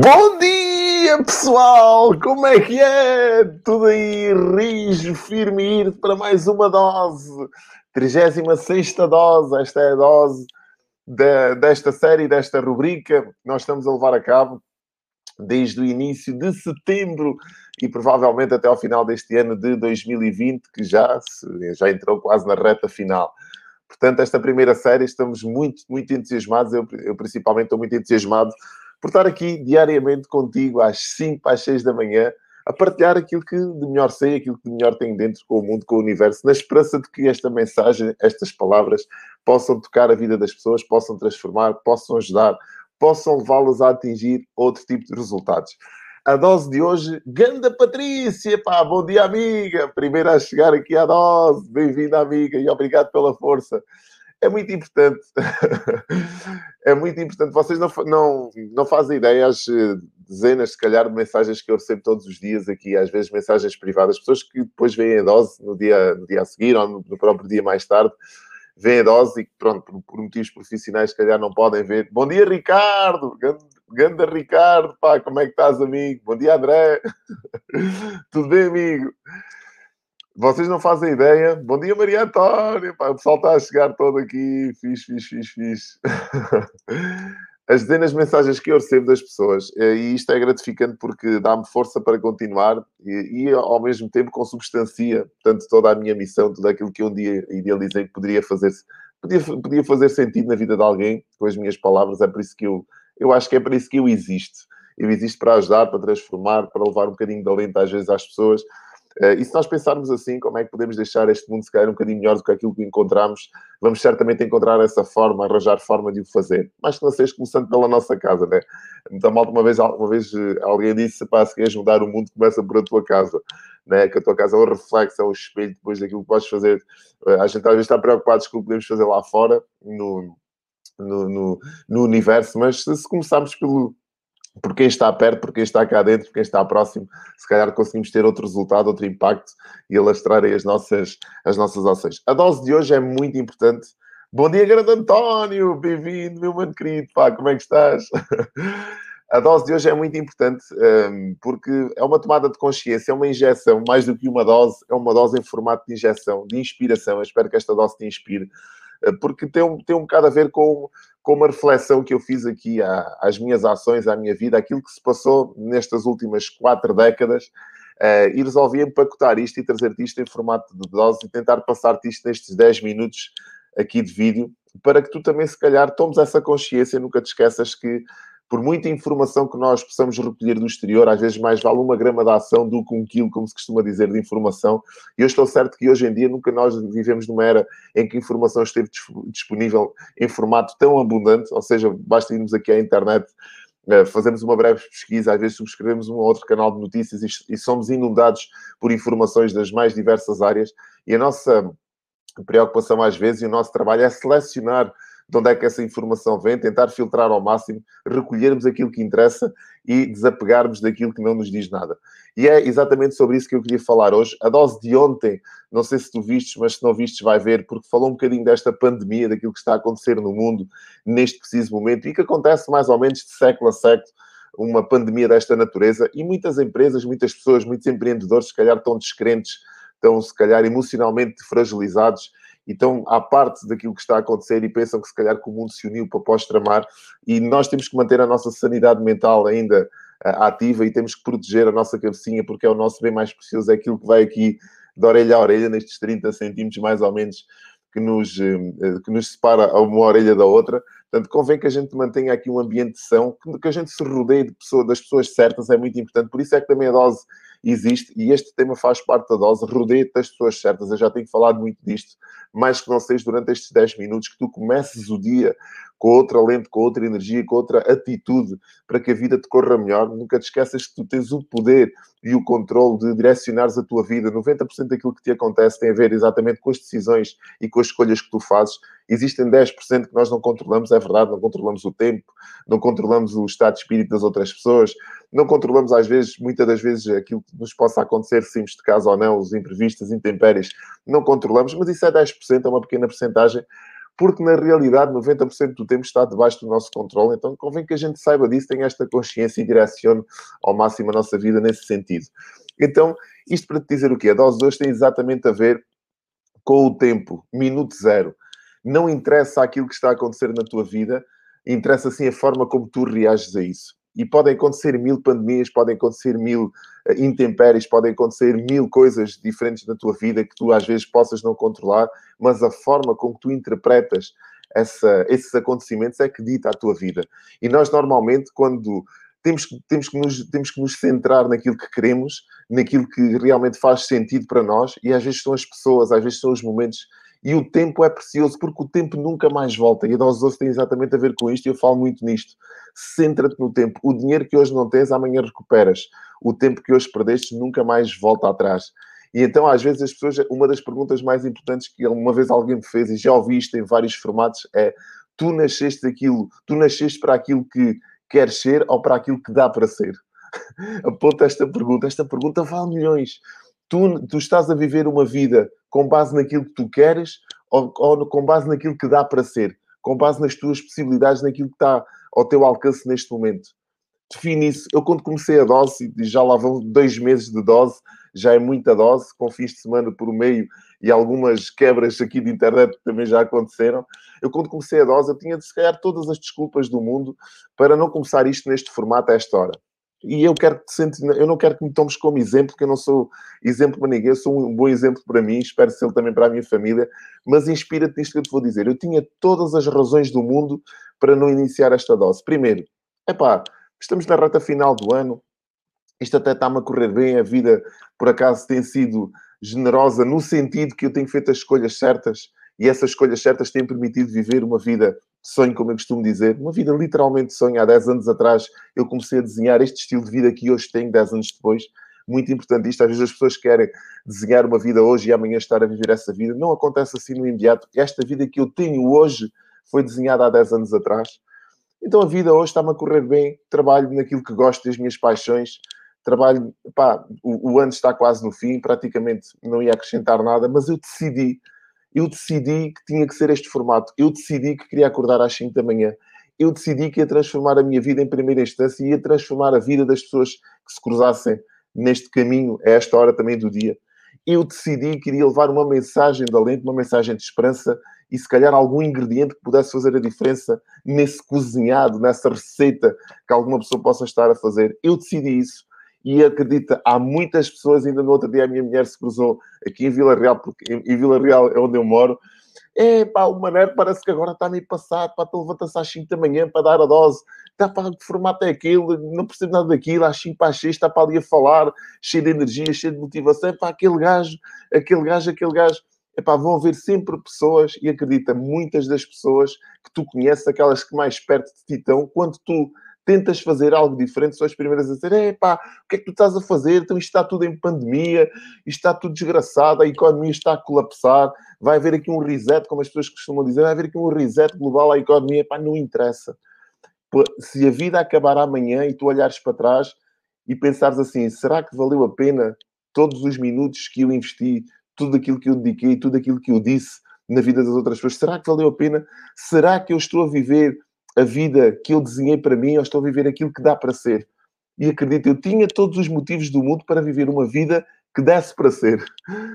Bom dia, pessoal! Como é que é? Tudo aí, rijo, firme ir para mais uma dose. 36 dose. Esta é a dose de, desta série, desta rubrica que nós estamos a levar a cabo desde o início de setembro e provavelmente até ao final deste ano de 2020, que já, já entrou quase na reta final. Portanto, esta primeira série estamos muito, muito entusiasmados. Eu, eu principalmente estou muito entusiasmado por estar aqui diariamente contigo às 5, às 6 da manhã, a partilhar aquilo que de melhor sei, aquilo que de melhor tenho dentro com o mundo, com o universo, na esperança de que esta mensagem, estas palavras, possam tocar a vida das pessoas, possam transformar, possam ajudar, possam levá-las a atingir outro tipo de resultados. A dose de hoje, Ganda Patrícia, pá, bom dia amiga, primeira a chegar aqui à dose, bem-vinda amiga e obrigado pela força é muito importante. é muito importante. Vocês não, não, não fazem ideia as eh, dezenas, se calhar, de mensagens que eu recebo todos os dias aqui, às vezes mensagens privadas, pessoas que depois veem a dose no dia, no dia a seguir ou no, no próprio dia mais tarde, veem a dose e, pronto, por, por, motivos profissionais, se calhar não podem ver. Bom dia, Ricardo! Ganda Ricardo, pá, como é que estás, amigo? Bom dia, André! Tudo bem, amigo? Vocês não fazem ideia. Bom dia, Maria Antónia. O pessoal está a chegar todo aqui. Fiz, fiz, fiz, fiz. As dezenas de mensagens que eu recebo das pessoas, eh, e isto é gratificante porque dá-me força para continuar e, e, ao mesmo tempo consubstancia tanto toda a minha missão, tudo aquilo que um dia idealizei que poderia fazer, podia, podia fazer sentido na vida de alguém com as minhas palavras. É por isso que eu, eu acho que é por isso que eu existo. Eu existo para ajudar, para transformar, para levar um bocadinho de alento às vezes às pessoas e se nós pensarmos assim, como é que podemos deixar este mundo se calhar um bocadinho melhor do que aquilo que encontramos, vamos certamente encontrar essa forma, arranjar forma de o fazer. Mas que não seja começando pela nossa casa, né? Então, malta, uma vez, uma vez eh, alguém disse, pá, se queres mudar o mundo, começa por a tua casa. Né? Que a tua casa é um reflexo, é um espelho depois daquilo que podes fazer. Uh, a gente às vezes está preocupado com o que podemos fazer lá fora, no, no, no, no universo, mas se, se começarmos pelo, por quem está perto, por quem está cá dentro, por quem está próximo, se calhar conseguimos ter outro resultado, outro impacto e alastrar as nossas, as nossas ações. A dose de hoje é muito importante. Bom dia, grande António! Bem-vindo, meu mano querido! Pá, como é que estás? A dose de hoje é muito importante um, porque é uma tomada de consciência, é uma injeção, mais do que uma dose, é uma dose em formato de injeção, de inspiração. Eu espero que esta dose te inspire, porque tem um, tem um bocado a ver com com uma reflexão que eu fiz aqui às minhas ações, à minha vida, aquilo que se passou nestas últimas quatro décadas, uh, e resolvi empacotar isto e trazer-te isto em formato de dose e tentar passar-te isto nestes 10 minutos aqui de vídeo, para que tu também, se calhar, tomes essa consciência, nunca te esqueças que por muita informação que nós possamos recolher do exterior, às vezes mais vale uma grama de ação do que um quilo, como se costuma dizer, de informação. E eu estou certo que hoje em dia nunca nós vivemos numa era em que a informação esteve disponível em formato tão abundante, ou seja, basta irmos aqui à internet eh, fazemos uma breve pesquisa, às vezes subscrevemos um ou outro canal de notícias e, somos inundados por informações das mais diversas áreas. E a nossa preocupação, às vezes, e o nosso trabalho é selecionar de onde é que essa informação vem, tentar filtrar ao máximo, recolhermos aquilo que interessa e desapegarmos daquilo que não nos diz nada. E é exatamente sobre isso que eu queria falar hoje. A dose de ontem, não sei se tu vistes, mas se não vistes, vai ver, porque falou um bocadinho desta pandemia, daquilo que está a acontecer no mundo neste preciso momento e que acontece mais ou menos de século a século uma pandemia desta natureza e muitas empresas, muitas pessoas, muitos empreendedores, se calhar, estão descrentes, estão, se calhar, emocionalmente fragilizados e estão à parte daquilo que está a acontecer e pensam que se calhar que o mundo se uniu para pós-tramar e nós temos que manter a nossa sanidade mental ainda uh, ativa e temos que proteger a nossa cabecinha porque é o nosso bem mais precioso, é aquilo que vai aqui de orelha a orelha, nestes 30 centímetros mais ou menos que nos, uh, que nos separa uma orelha da outra. Portanto, convém que a gente mantenha aqui um ambiente são, que a gente se rodeie de pessoa, das pessoas certas, é muito importante. Por isso é que também a dose existe e este tema faz parte da dose. Rodeia-te das pessoas certas. Eu já tenho falado muito disto, mais que não seja durante estes 10 minutos, que tu comeces o dia com outra lente, com outra energia, com outra atitude para que a vida te corra melhor. Nunca te esqueças que tu tens o poder e o controle de direcionares a tua vida. 90% daquilo que te acontece tem a ver exatamente com as decisões e com as escolhas que tu fazes. Existem 10% que nós não controlamos, é verdade, não controlamos o tempo, não controlamos o estado de espírito das outras pessoas, não controlamos às vezes, muitas das vezes, aquilo que nos possa acontecer, simples de casa ou não, os imprevistos, intempéries, não controlamos, mas isso é 10%, é uma pequena porcentagem porque na realidade 90% do tempo está debaixo do nosso controle, então convém que a gente saiba disso, tenha esta consciência e direcione ao máximo a nossa vida nesse sentido. Então, isto para te dizer o quê? A dose 2 tem exatamente a ver com o tempo, minuto zero. Não interessa aquilo que está a acontecer na tua vida, interessa sim a forma como tu reages a isso. E podem acontecer mil pandemias, podem acontecer mil uh, intempéries, podem acontecer mil coisas diferentes na tua vida que tu às vezes possas não controlar, mas a forma como tu interpretas essa, esses acontecimentos é que dita a tua vida. E nós normalmente, quando temos, temos, que nos, temos que nos centrar naquilo que queremos, naquilo que realmente faz sentido para nós, e às vezes são as pessoas, às vezes são os momentos e o tempo é precioso porque o tempo nunca mais volta. E a dose 12 tem exatamente a ver com isto e eu falo muito nisto. Centra-te no tempo. O dinheiro que hoje não tens, amanhã recuperas. O tempo que hoje perdeste nunca mais volta atrás. E então, às vezes, as pessoas, uma das perguntas mais importantes que uma vez alguém me fez, e já ouvi isto em vários formatos, é: tu nasceste aquilo, tu nasceste para aquilo que queres ser ou para aquilo que dá para ser? Aponta esta pergunta. Esta pergunta vale milhões. Tu, tu estás a viver uma vida com base naquilo que tu queres ou, ou com base naquilo que dá para ser? Com base nas tuas possibilidades, naquilo que está ao teu alcance neste momento? Define isso. Eu, quando comecei a dose, já lá vão dois meses de dose, já é muita dose, com fins de semana por meio e algumas quebras aqui de internet também já aconteceram. Eu, quando comecei a dose, eu tinha, se calhar, todas as desculpas do mundo para não começar isto neste formato a esta hora. E eu quero que te sentes, eu não quero que me tomes como exemplo, porque eu não sou exemplo para ninguém, eu sou um bom exemplo para mim, espero ser também para a minha família, mas inspira-te nisto que eu te vou dizer. Eu tinha todas as razões do mundo para não iniciar esta dose. Primeiro, é pá, estamos na reta final do ano, isto até está-me a correr bem, a vida por acaso tem sido generosa no sentido que eu tenho feito as escolhas certas e essas escolhas certas têm permitido viver uma vida sonho, como eu costumo dizer, uma vida literalmente sonho. Há 10 anos atrás eu comecei a desenhar este estilo de vida que hoje tenho, 10 anos depois. Muito importante isto. Às vezes as pessoas querem desenhar uma vida hoje e amanhã estar a viver essa vida. Não acontece assim no imediato. Esta vida que eu tenho hoje foi desenhada há 10 anos atrás. Então a vida hoje está-me a correr bem. Trabalho naquilo que gosto, das minhas paixões. Trabalho, pá, o, o ano está quase no fim, praticamente não ia acrescentar nada, mas eu decidi eu decidi que tinha que ser este formato. Eu decidi que queria acordar às 5 da manhã. Eu decidi que ia transformar a minha vida em primeira instância e ia transformar a vida das pessoas que se cruzassem neste caminho, a esta hora também do dia. Eu decidi que iria levar uma mensagem de alento, uma mensagem de esperança e se calhar algum ingrediente que pudesse fazer a diferença nesse cozinhado, nessa receita que alguma pessoa possa estar a fazer. Eu decidi isso e acredita, há muitas pessoas, ainda no outro dia a minha mulher se cruzou aqui em Vila Real, porque em Vila Real é onde eu moro, é pá, o Mané parece que agora está meio passado, pá, tu levanta-se às 5 da manhã para dar a dose, está para que formato é aquele, não percebo nada daquilo, às 5 para as 6 está para ali a falar, cheio de energia, cheio de motivação, pá, aquele gajo, aquele gajo, aquele gajo, é pá, vão haver sempre pessoas, e acredita, muitas das pessoas que tu conheces, aquelas que mais perto de ti estão, quando tu tentas fazer algo diferente, são as primeiras a dizer: é pá, o que é que tu estás a fazer? Então isto está tudo em pandemia, isto está tudo desgraçado, a economia está a colapsar, vai haver aqui um reset, como as pessoas costumam dizer, vai haver aqui um reset global à economia, pá, não interessa. Se a vida acabar amanhã e tu olhares para trás e pensares assim: será que valeu a pena todos os minutos que eu investi, tudo aquilo que eu dediquei, tudo aquilo que eu disse na vida das outras pessoas? Será que valeu a pena? Será que eu estou a viver a vida que eu desenhei para mim, eu estou a viver aquilo que dá para ser. E acredito, eu tinha todos os motivos do mundo para viver uma vida que desse para ser.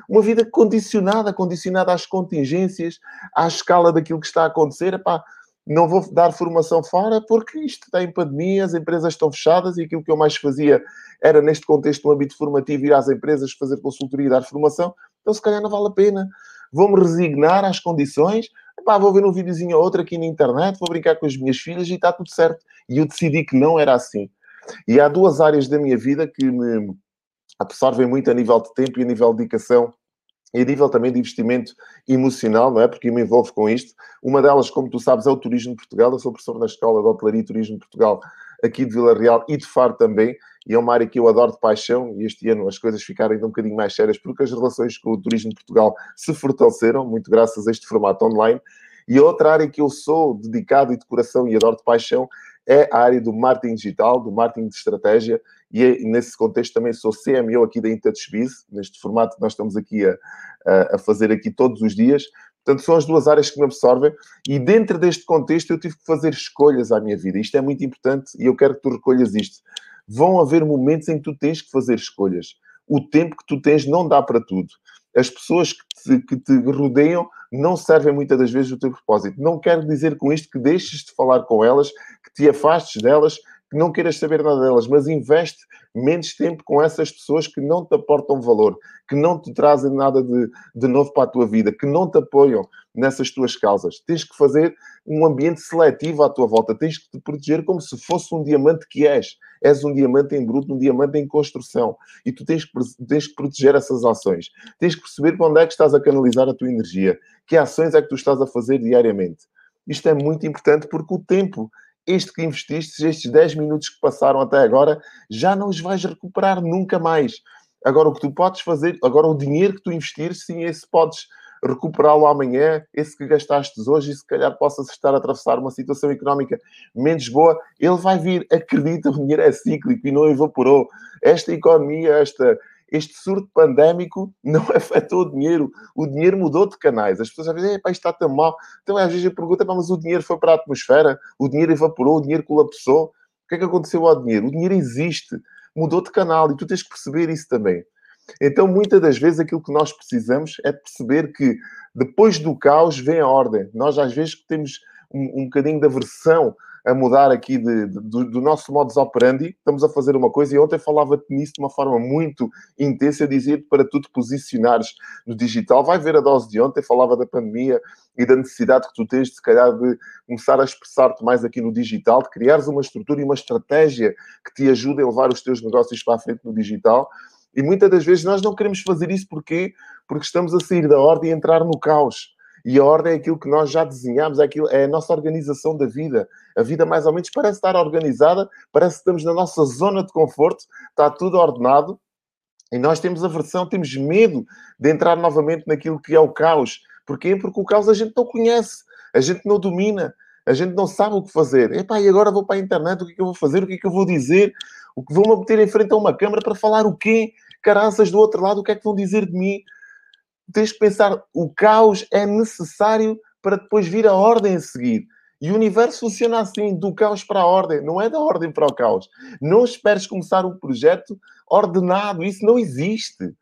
Uma vida condicionada, condicionada às contingências, à escala daquilo que está a acontecer. Epá, não vou dar formação fora porque isto está em pandemia, as empresas estão fechadas e aquilo que eu mais fazia era, neste contexto, no âmbito formativo, ir às empresas fazer consultoria e dar formação. Então, se calhar, não vale a pena. Vou-me resignar às condições Vou ver um videozinho ou outro aqui na internet, vou brincar com as minhas filhas e está tudo certo. E eu decidi que não era assim. E há duas áreas da minha vida que me absorvem muito a nível de tempo e a nível de dedicação e a nível também de investimento emocional, não é? Porque eu me envolvo com isto. Uma delas, como tu sabes, é o Turismo de Portugal. Eu sou professor na Escola de Hotelaria e Turismo de Portugal, aqui de Vila Real e de Faro também. E é uma área que eu adoro de paixão. E este ano as coisas ficaram ainda um bocadinho mais sérias porque as relações com o Turismo de Portugal se fortaleceram, muito graças a este formato online. E outra área que eu sou dedicado e de coração e adoro de paixão é a área do marketing digital, do marketing de estratégia, e é, nesse contexto também sou CMO aqui da InTouchBiz, neste formato que nós estamos aqui a, a fazer aqui todos os dias, Portanto, são as duas áreas que me absorvem e dentro deste contexto eu tive que fazer escolhas à minha vida. Isto é muito importante e eu quero que tu recolhas isto. Vão haver momentos em que tu tens que fazer escolhas. O tempo que tu tens não dá para tudo. As pessoas que te, que te rodeiam não servem muitas das vezes o teu propósito. Não quero dizer com isto que deixes de falar com elas, que te afastes delas, que não queiras saber nada delas, mas investe menos tempo com essas pessoas que não te aportam valor, que não te trazem nada de, de novo para a tua vida, que não te apoiam nessas tuas causas. Tens que fazer um ambiente seletivo à tua volta, tens que te proteger como se fosse um diamante que és. És um diamante em bruto, um diamante em construção. E tu tens que, tens que proteger essas ações. Tens que perceber para onde é que estás a canalizar a tua energia. Que ações é que tu estás a fazer diariamente. Isto é muito importante porque o tempo este que investiste, estes 10 minutos que passaram até agora, já não os vais recuperar nunca mais. Agora, o que tu podes fazer, agora o dinheiro que tu investires, sim, esse podes recuperá-lo amanhã, esse que gastaste hoje e se calhar possas estar a atravessar uma situação económica menos boa, ele vai vir. Acredita, o dinheiro é cíclico e não evaporou. Esta economia, esta, este surto pandémico não afetou o dinheiro. O dinheiro mudou de canais. As pessoas às vezes, isto está tão mal. Então, às vezes, eu pergunto, mas o dinheiro foi para a atmosfera? O dinheiro evaporou? O dinheiro colapsou? O que é que aconteceu ao dinheiro? O dinheiro existe. Mudou de canal e tu tens que perceber isso também. Então, muitas das vezes, aquilo que nós precisamos é perceber que depois do caos vem a ordem. Nós, às vezes, temos um, um bocadinho de aversão a mudar aqui de, de, do, nosso modus operandi, estamos a fazer uma coisa, e ontem falava-te nisso de uma forma muito intensa, dizia-te para tu te posicionares no digital. Vai ver a dose de ontem, falava da pandemia e da necessidade que tu tens, de, se calhar, de começar a expressar-te mais aqui no digital, de criares uma estrutura e uma estratégia que te ajude a levar os teus negócios para a frente no digital. E muitas das vezes nós não queremos fazer isso porque porque estamos a sair da ordem e entrar no caos. E a ordem é aquilo que nós já desenhamos, é, aquilo, é a nossa organização da vida. A vida, mais ou menos, parece estar organizada, parece que estamos na nossa zona de conforto, está tudo ordenado, e nós temos aversão, temos medo de entrar novamente naquilo que é o caos. Porquê? Porque o caos a gente não conhece, a gente não domina, a gente não sabe o que fazer. Epá, e agora vou para a internet, o que é que eu vou fazer? O que é que eu vou dizer? O que vou-me meter em frente a uma câmara para falar o quê? Caraças do outro lado, o que é que vão dizer de mim? Tens que pensar, o caos é necessário para depois vir a ordem a seguir. E o universo funciona assim, do caos para a ordem, não é da ordem para o caos. Não esperes começar um projeto ordenado, isso não existe.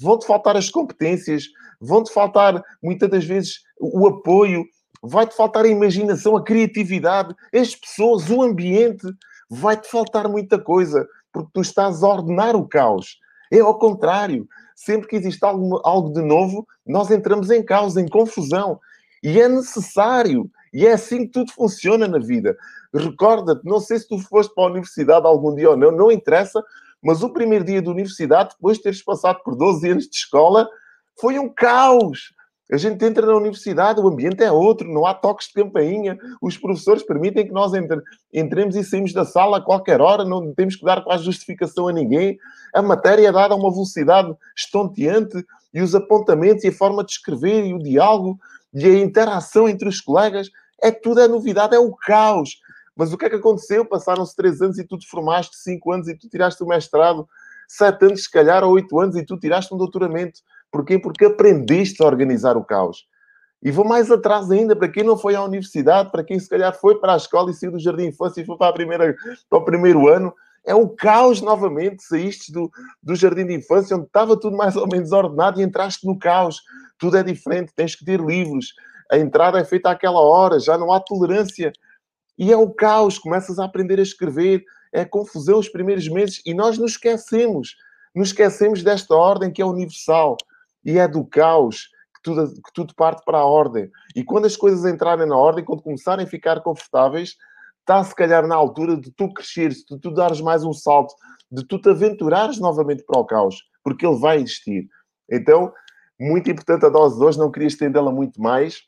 Vão-te faltar as competências, vão-te faltar muitas das vezes o apoio, vai-te faltar a imaginação, a criatividade, as pessoas, o ambiente, vai-te faltar muita coisa, porque tu estás a ordenar o caos. É ao contrário sempre que existe algo, algo de novo, nós entramos em causa, em confusão. E é necessário. E é assim que tudo funciona na vida. Recorda-te, não sei se tu foste para a universidade algum dia ou não, não interessa, mas o primeiro dia da universidade, depois de teres passado por 12 anos de escola, foi um caos. A gente entra na universidade, o ambiente é outro, não há toques de campainha, os professores permitem que nós entre, entremos e saímos da sala a qualquer hora, não temos que dar quase justificação a ninguém. A matéria é dada a uma velocidade estonteante e os apontamentos e a forma de escrever e o diálogo e a interação entre os colegas, é tudo é novidade, é o caos. Mas o que é que aconteceu? Passaram-se três anos e tu te formaste, cinco anos e tu tiraste o mestrado, sete anos, se calhar, ou oito anos e tu tiraste um doutoramento. Porquê? Porque aprendeste a organizar o caos. E vou mais atrás ainda, para quem não foi à universidade, para quem se calhar foi para a escola e saiu do jardim de infância e foi para, a primeira, para o primeiro ano, é um caos novamente. Saíste do, do jardim de infância, onde estava tudo mais ou menos ordenado, e entraste no caos. Tudo é diferente, tens que ter livros. A entrada é feita àquela hora, já não há tolerância. E é o caos, começas a aprender a escrever, é confusão os primeiros meses, e nós nos esquecemos. Nos esquecemos desta ordem que é universal e é do caos que tudo, que tudo parte para a ordem. E quando as coisas entrarem na ordem, quando começarem a ficar confortáveis, está se calhar na altura de tu cresceres, de tu dares mais um salto, de tu te aventurares novamente para o caos, porque ele vai existir. Então, muito importante a dose de hoje, não queria estendê-la muito mais.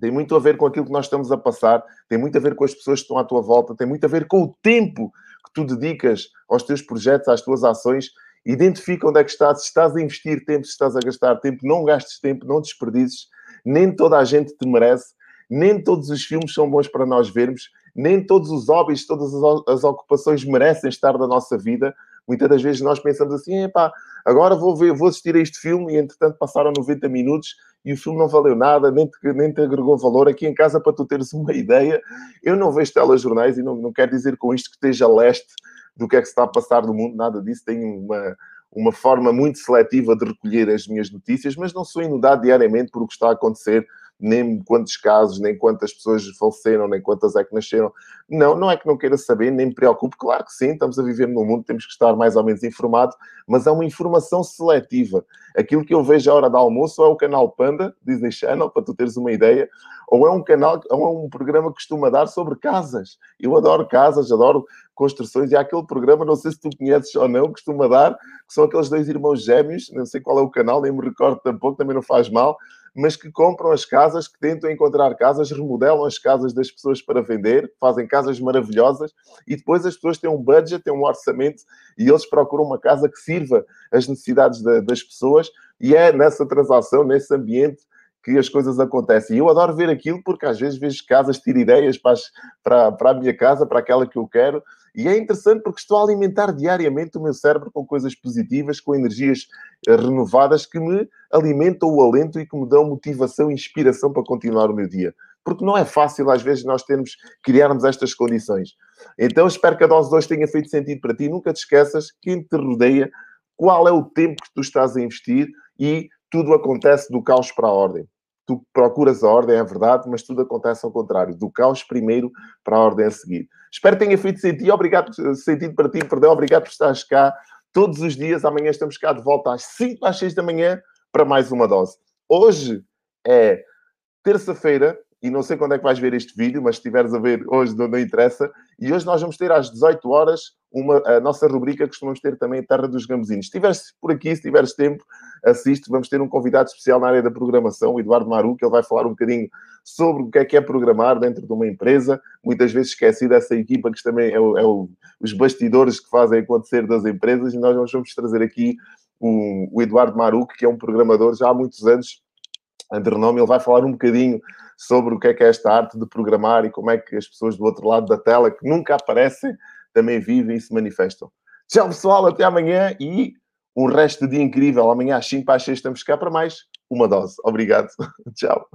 Tem muito a ver com aquilo que nós estamos a passar, tem muito a ver com as pessoas que estão à tua volta, tem muito a ver com o tempo que tu dedicas aos teus projetos, às tuas ações Identifica onde é que estás, se estás a investir tempo, se estás a gastar tempo, não gastes tempo, não desperdices. Nem toda a gente te merece, nem todos os filmes são bons para nós vermos, nem todos os hobbies, todas as ocupações merecem estar na nossa vida. Muitas das vezes nós pensamos assim, epá, agora vou ver, vou assistir a este filme e entretanto passaram 90 minutos e o filme não valeu nada, nem te, nem te agregou valor. Aqui em casa, para tu teres uma ideia, eu não vejo telejornais e não, não quero dizer com isto que esteja leste do que é que se está a passar no mundo, nada disso. Tenho uma, uma forma muito seletiva de recolher as minhas notícias, mas não sou inundado diariamente por o que está a acontecer nem quantos casos, nem quantas pessoas faleceram, nem quantas é que nasceram. Não, não é que não queira saber, nem me preocupe. Claro que sim, estamos a viver num mundo, temos que estar mais ou menos informado, mas é uma informação seletiva. Aquilo que eu vejo à hora do almoço é o canal Panda, Disney Channel, para tu teres uma ideia, ou é um canal, ou é um programa que costuma dar sobre casas. Eu adoro casas, adoro construções, e há aquele programa, não sei se tu conheces ou não, costuma dar, que são aqueles dois irmãos gêmeos, não sei qual é o canal, nem me recordo tampouco, também não faz mal, mas que compram as casas, que tentam encontrar casas, remodelam as casas das pessoas para vender, fazem casas maravilhosas e depois as pessoas têm um budget, têm um orçamento e eles procuram uma casa que sirva as necessidades das pessoas e é nessa transação, nesse ambiente que as coisas acontecem. E eu adoro ver aquilo porque às vezes vejo casas, tiro ideias para, as, para, para a minha casa, para aquela que eu quero, e é interessante porque estou a alimentar diariamente o meu cérebro com coisas positivas, com energias eh, renovadas que me alimentam o alento e que me dão motivação e inspiração para continuar o meu dia. Porque não é fácil, às vezes, nós termos, criarmos estas condições. Então, espero que a dose 2 tenha feito sentido para ti. Nunca te esqueças, quem te rodeia, qual é o tempo que tu estás a investir e tudo acontece do caos para a ordem tu procuras a ordem, é verdade, mas tudo acontece ao contrário, do caos primeiro para a ordem a seguir. Espero que tenha feito sentido, obrigado, sentido para ti, perdão, obrigado por estares cá todos os dias. Amanhã estamos cá de volta às 5 às 6 da manhã para mais uma dose. Hoje é terça-feira, e não sei quando é que vais ver este vídeo, mas se estiveres a ver hoje, não, não, interessa. E hoje nós vamos ter às 18 horas uma, a nossa rubrica costumamos ter também, Terra dos Gambuzinos. Se estiveres por aqui, se tiveres tempo, assiste. Vamos ter um convidado especial na área da programação, o Eduardo Maru, que ele vai falar um bocadinho sobre o que é que é programar dentro de uma empresa. Muitas vezes esqueci dessa equipa que também é, o, é o, os bastidores que fazem acontecer das empresas. E nós vamos trazer aqui o, o Eduardo Maru, que é um programador já há muitos anos de renome. Ele vai falar um bocadinho sobre o que é que é esta arte de programar e como é que as pessoas do outro lado da tela, que nunca aparecem, também vivem e se manifestam. Tchau, pessoal, até amanhã e um resto de dia incrível. Amanhã às 5 para as 6 estamos cá para mais uma dose. Obrigado. Tchau.